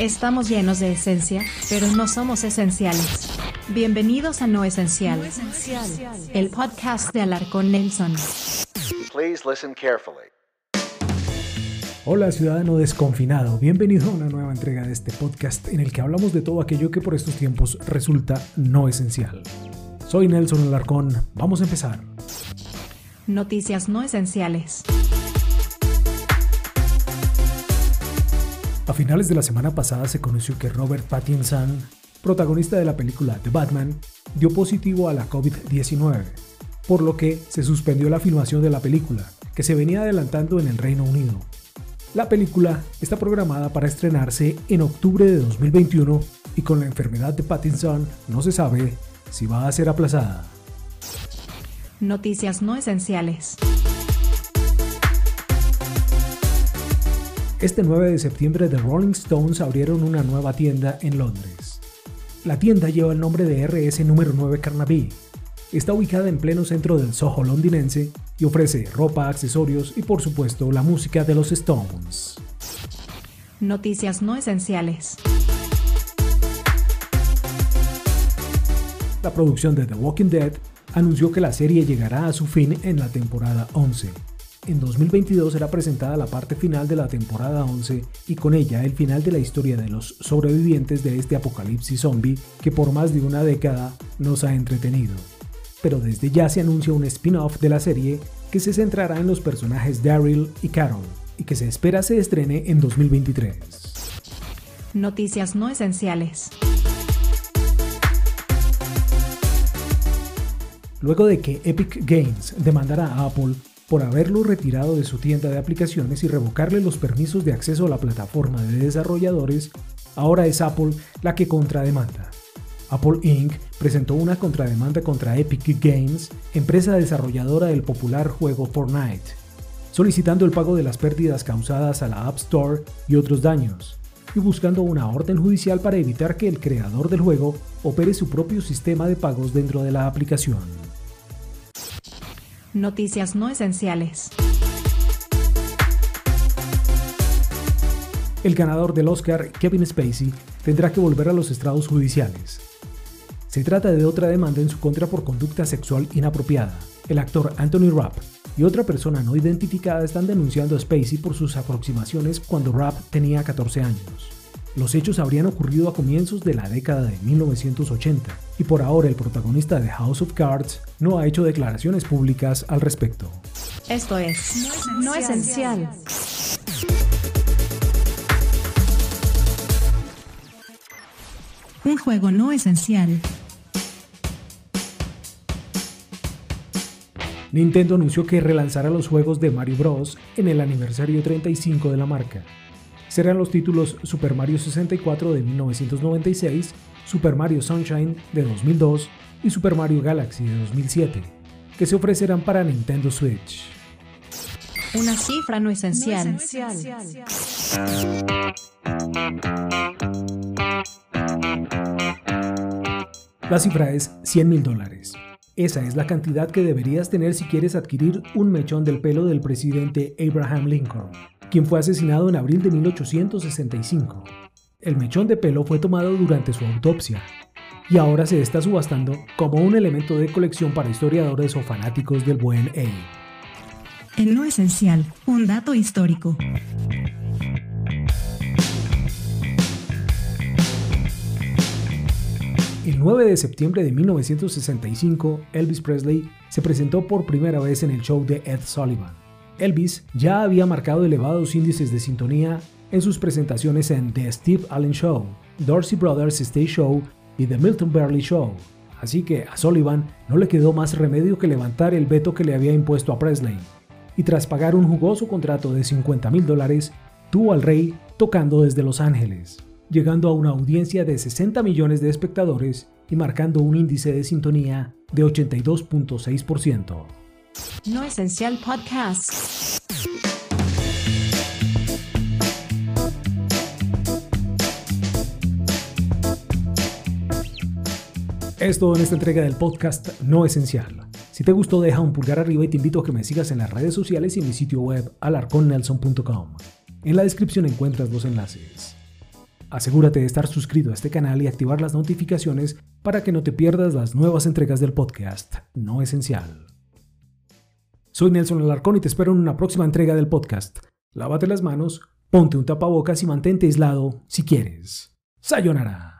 Estamos llenos de esencia, pero no somos esenciales. Bienvenidos a No Esencial, el podcast de Alarcón Nelson. Please listen carefully. Hola ciudadano desconfinado, bienvenido a una nueva entrega de este podcast en el que hablamos de todo aquello que por estos tiempos resulta no esencial. Soy Nelson Alarcón, vamos a empezar. Noticias no esenciales. A finales de la semana pasada se conoció que Robert Pattinson, protagonista de la película The Batman, dio positivo a la COVID-19, por lo que se suspendió la filmación de la película, que se venía adelantando en el Reino Unido. La película está programada para estrenarse en octubre de 2021 y con la enfermedad de Pattinson no se sabe si va a ser aplazada. Noticias no esenciales. Este 9 de septiembre The Rolling Stones abrieron una nueva tienda en Londres. La tienda lleva el nombre de RS número 9 Carnaby. Está ubicada en pleno centro del Soho londinense y ofrece ropa, accesorios y por supuesto la música de los Stones. Noticias no esenciales. La producción de The Walking Dead anunció que la serie llegará a su fin en la temporada 11 en 2022 será presentada la parte final de la temporada 11 y con ella el final de la historia de los sobrevivientes de este apocalipsis zombie que por más de una década nos ha entretenido. Pero desde ya se anuncia un spin-off de la serie que se centrará en los personajes Daryl y Carol y que se espera se estrene en 2023. Noticias no esenciales. Luego de que Epic Games demandara a Apple por haberlo retirado de su tienda de aplicaciones y revocarle los permisos de acceso a la plataforma de desarrolladores, ahora es Apple la que contrademanda. Apple Inc. presentó una contrademanda contra Epic Games, empresa desarrolladora del popular juego Fortnite, solicitando el pago de las pérdidas causadas a la App Store y otros daños, y buscando una orden judicial para evitar que el creador del juego opere su propio sistema de pagos dentro de la aplicación. Noticias no esenciales. El ganador del Oscar, Kevin Spacey, tendrá que volver a los estrados judiciales. Se trata de otra demanda en su contra por conducta sexual inapropiada. El actor Anthony Rapp y otra persona no identificada están denunciando a Spacey por sus aproximaciones cuando Rapp tenía 14 años. Los hechos habrían ocurrido a comienzos de la década de 1980 y por ahora el protagonista de House of Cards no ha hecho declaraciones públicas al respecto. Esto es No Esencial. Un juego no esencial. Nintendo anunció que relanzará los juegos de Mario Bros. en el aniversario 35 de la marca serán los títulos Super Mario 64 de 1996, Super Mario Sunshine de 2002 y Super Mario Galaxy de 2007, que se ofrecerán para Nintendo Switch. Una cifra no esencial. La cifra es 100 mil dólares. Esa es la cantidad que deberías tener si quieres adquirir un mechón del pelo del presidente Abraham Lincoln quien fue asesinado en abril de 1865. El mechón de pelo fue tomado durante su autopsia y ahora se está subastando como un elemento de colección para historiadores o fanáticos del buen A. En lo esencial, un dato histórico. El 9 de septiembre de 1965, Elvis Presley se presentó por primera vez en el show de Ed Sullivan. Elvis ya había marcado elevados índices de sintonía en sus presentaciones en The Steve Allen Show, Dorsey Brothers Stage Show y The Milton Berle Show. Así que a Sullivan no le quedó más remedio que levantar el veto que le había impuesto a Presley. Y tras pagar un jugoso contrato de 50 mil dólares, tuvo al rey tocando desde Los Ángeles, llegando a una audiencia de 60 millones de espectadores y marcando un índice de sintonía de 82.6%. No Esencial Podcast. Es todo en esta entrega del podcast No Esencial. Si te gustó, deja un pulgar arriba y te invito a que me sigas en las redes sociales y en mi sitio web alarconnelson.com. En la descripción encuentras los enlaces. Asegúrate de estar suscrito a este canal y activar las notificaciones para que no te pierdas las nuevas entregas del podcast No Esencial. Soy Nelson Alarcón y te espero en una próxima entrega del podcast. Lávate las manos, ponte un tapabocas y mantente aislado si quieres. Sayonara.